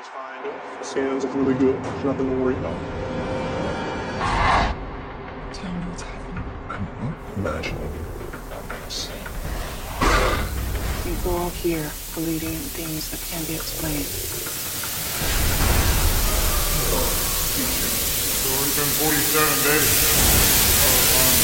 just fine. It sounds really good. There's nothing to worry about. Tell me what's happening. I'm not imagining. I'm insane. People all here believing in things that can't be explained. It's already been 47 days.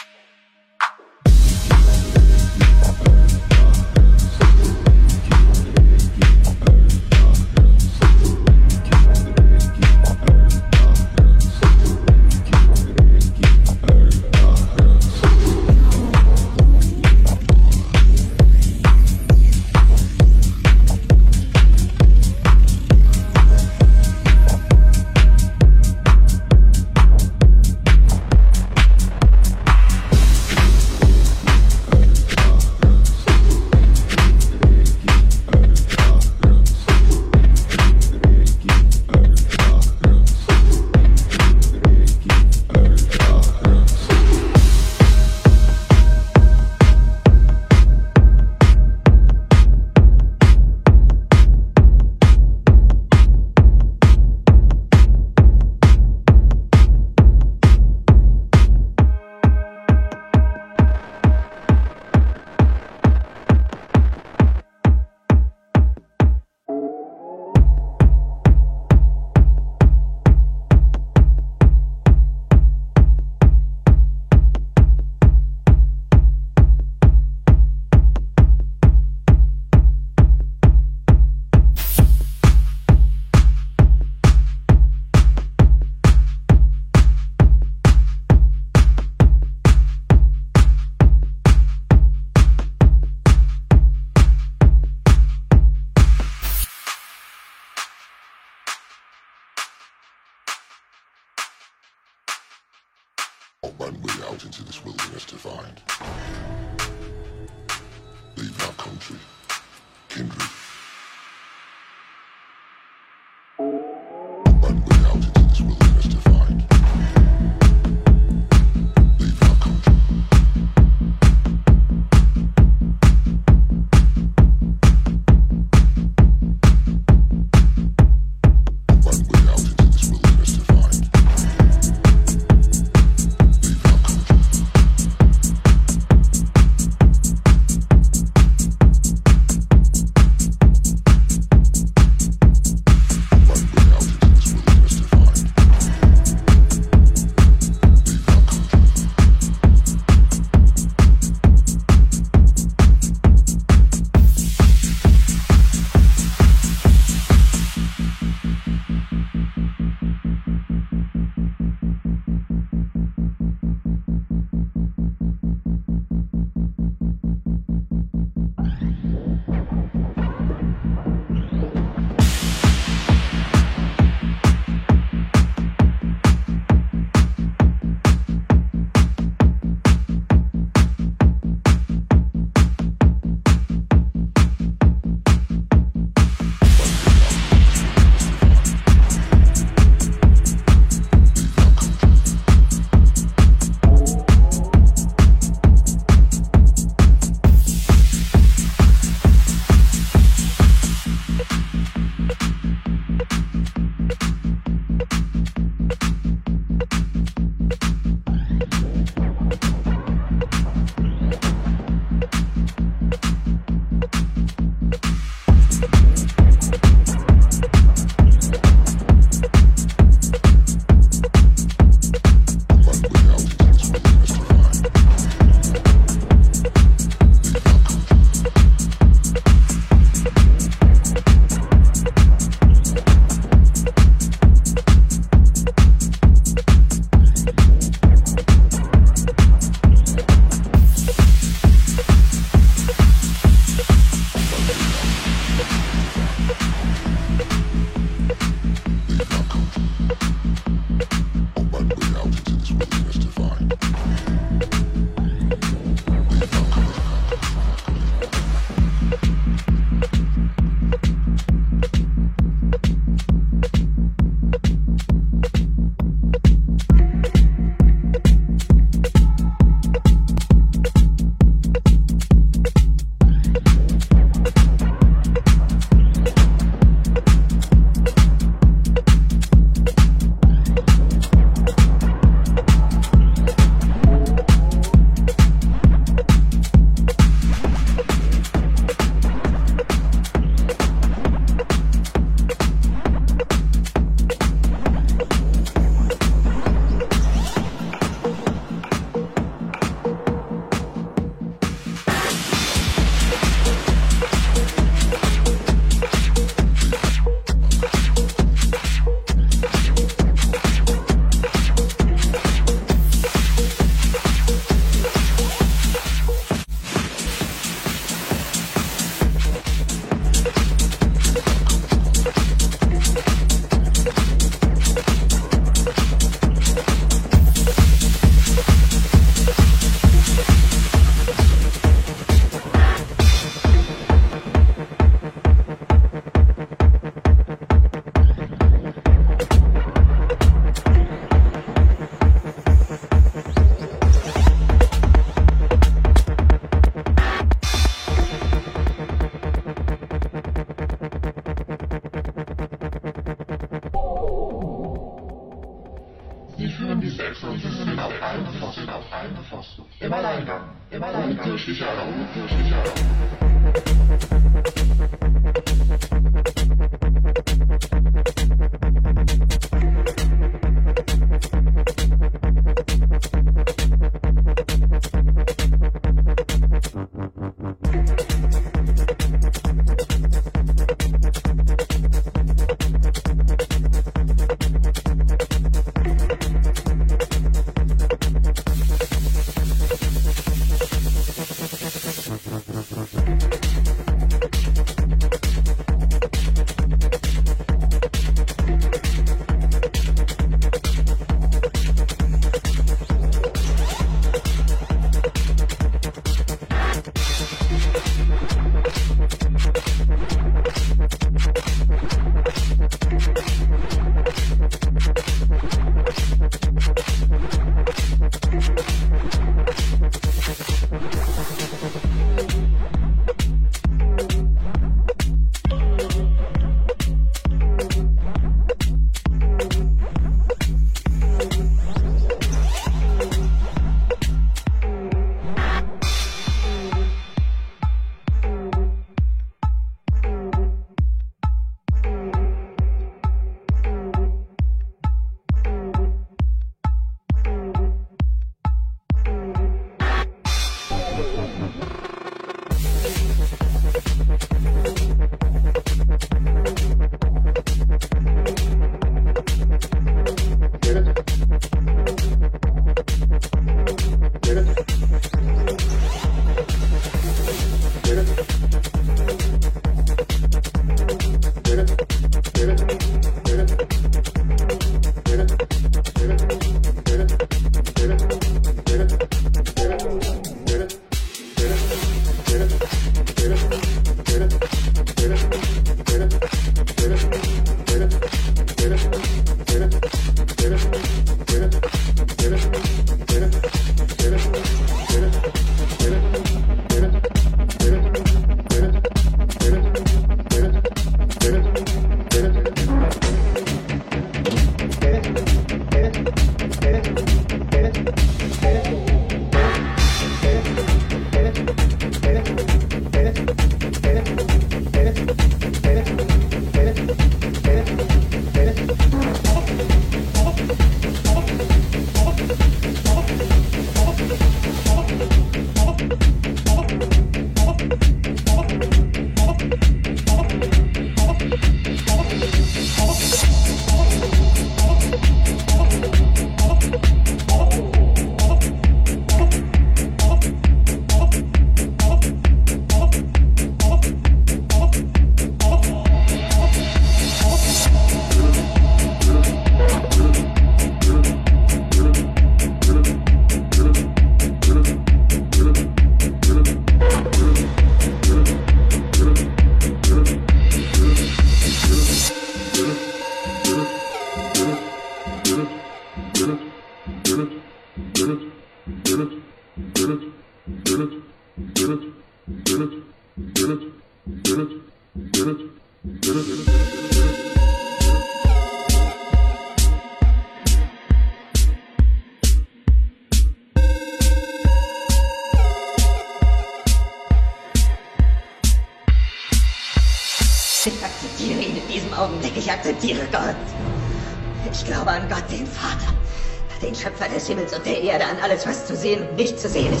Sehen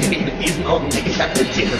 Ich nehme diesen Augenblick, ich akzeptiere.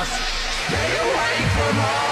us. Stay away from us.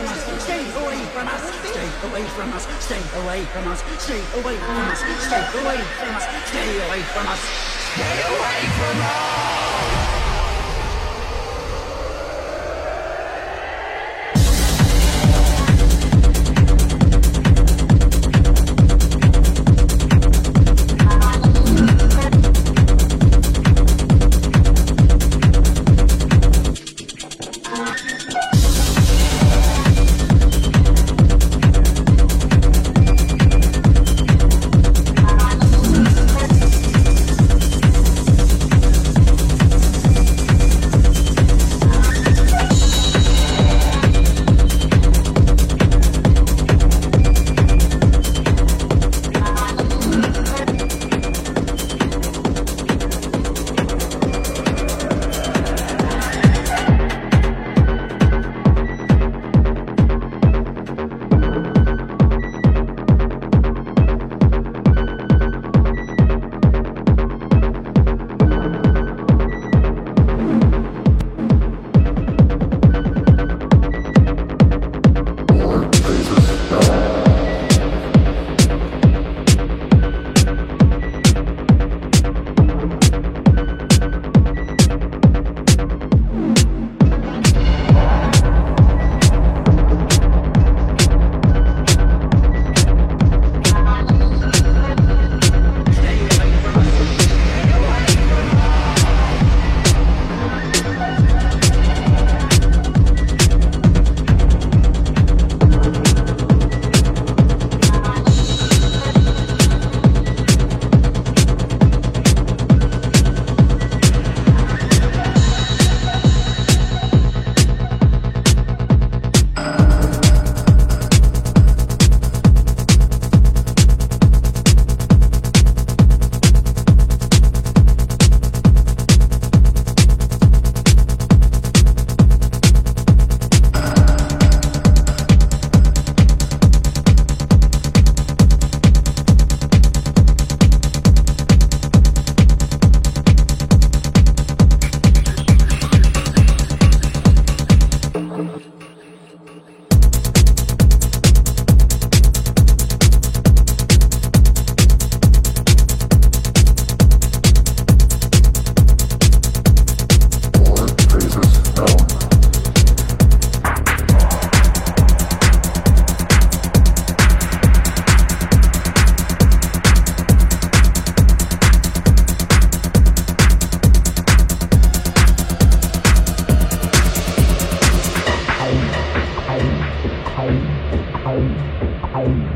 from us, stay away from us, stay away from us, stay away from us, stay away from us, stay away from us, stay away from us, stay away from us. I'm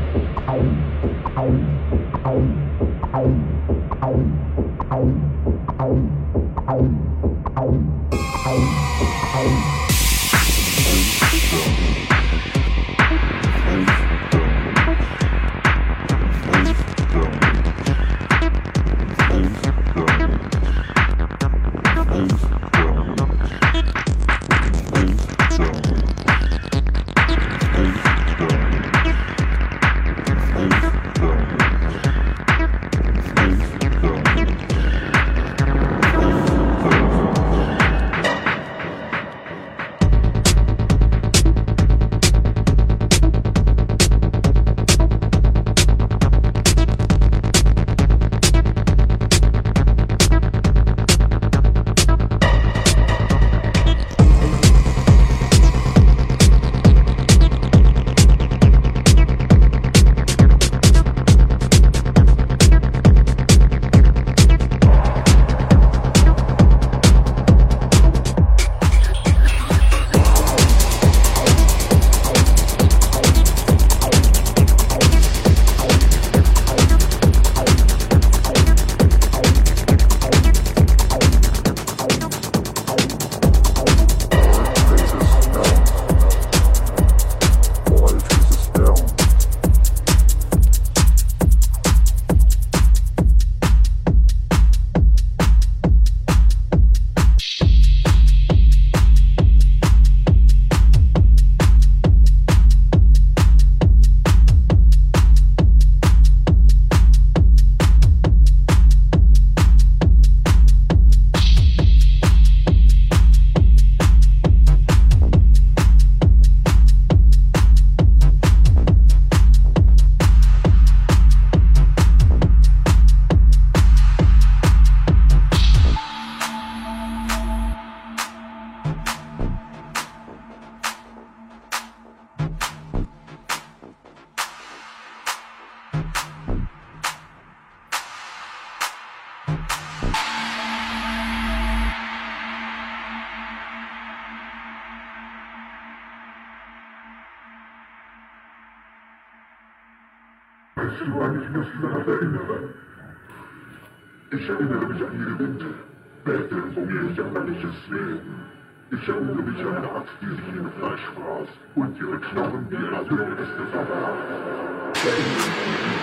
Viecher nagt dir ihr Fleischfraß und ihre Knochen wie das dünneste Verrat. Verändern sie sich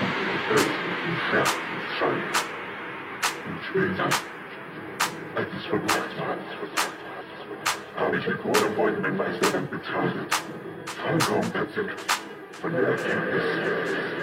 und ihre Herzen scheinen. Und später, als es verbracht war, habe ich mit wohlwollendem mein Meisterland betrachtet, vollkommen verzückt von der Erkenntnis.